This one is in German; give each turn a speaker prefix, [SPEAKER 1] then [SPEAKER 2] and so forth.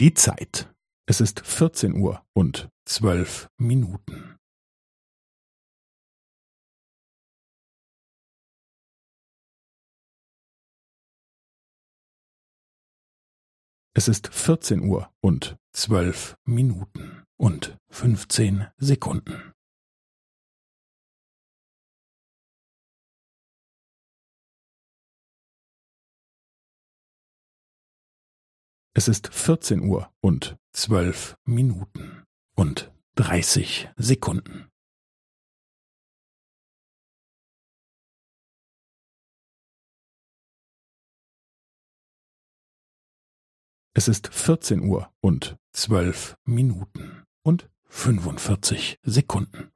[SPEAKER 1] Die Zeit. Es ist vierzehn Uhr und zwölf Minuten. Es ist vierzehn Uhr und zwölf Minuten und fünfzehn Sekunden. Es ist vierzehn Uhr und zwölf Minuten und dreißig Sekunden. Es ist vierzehn Uhr und zwölf Minuten und fünfundvierzig Sekunden.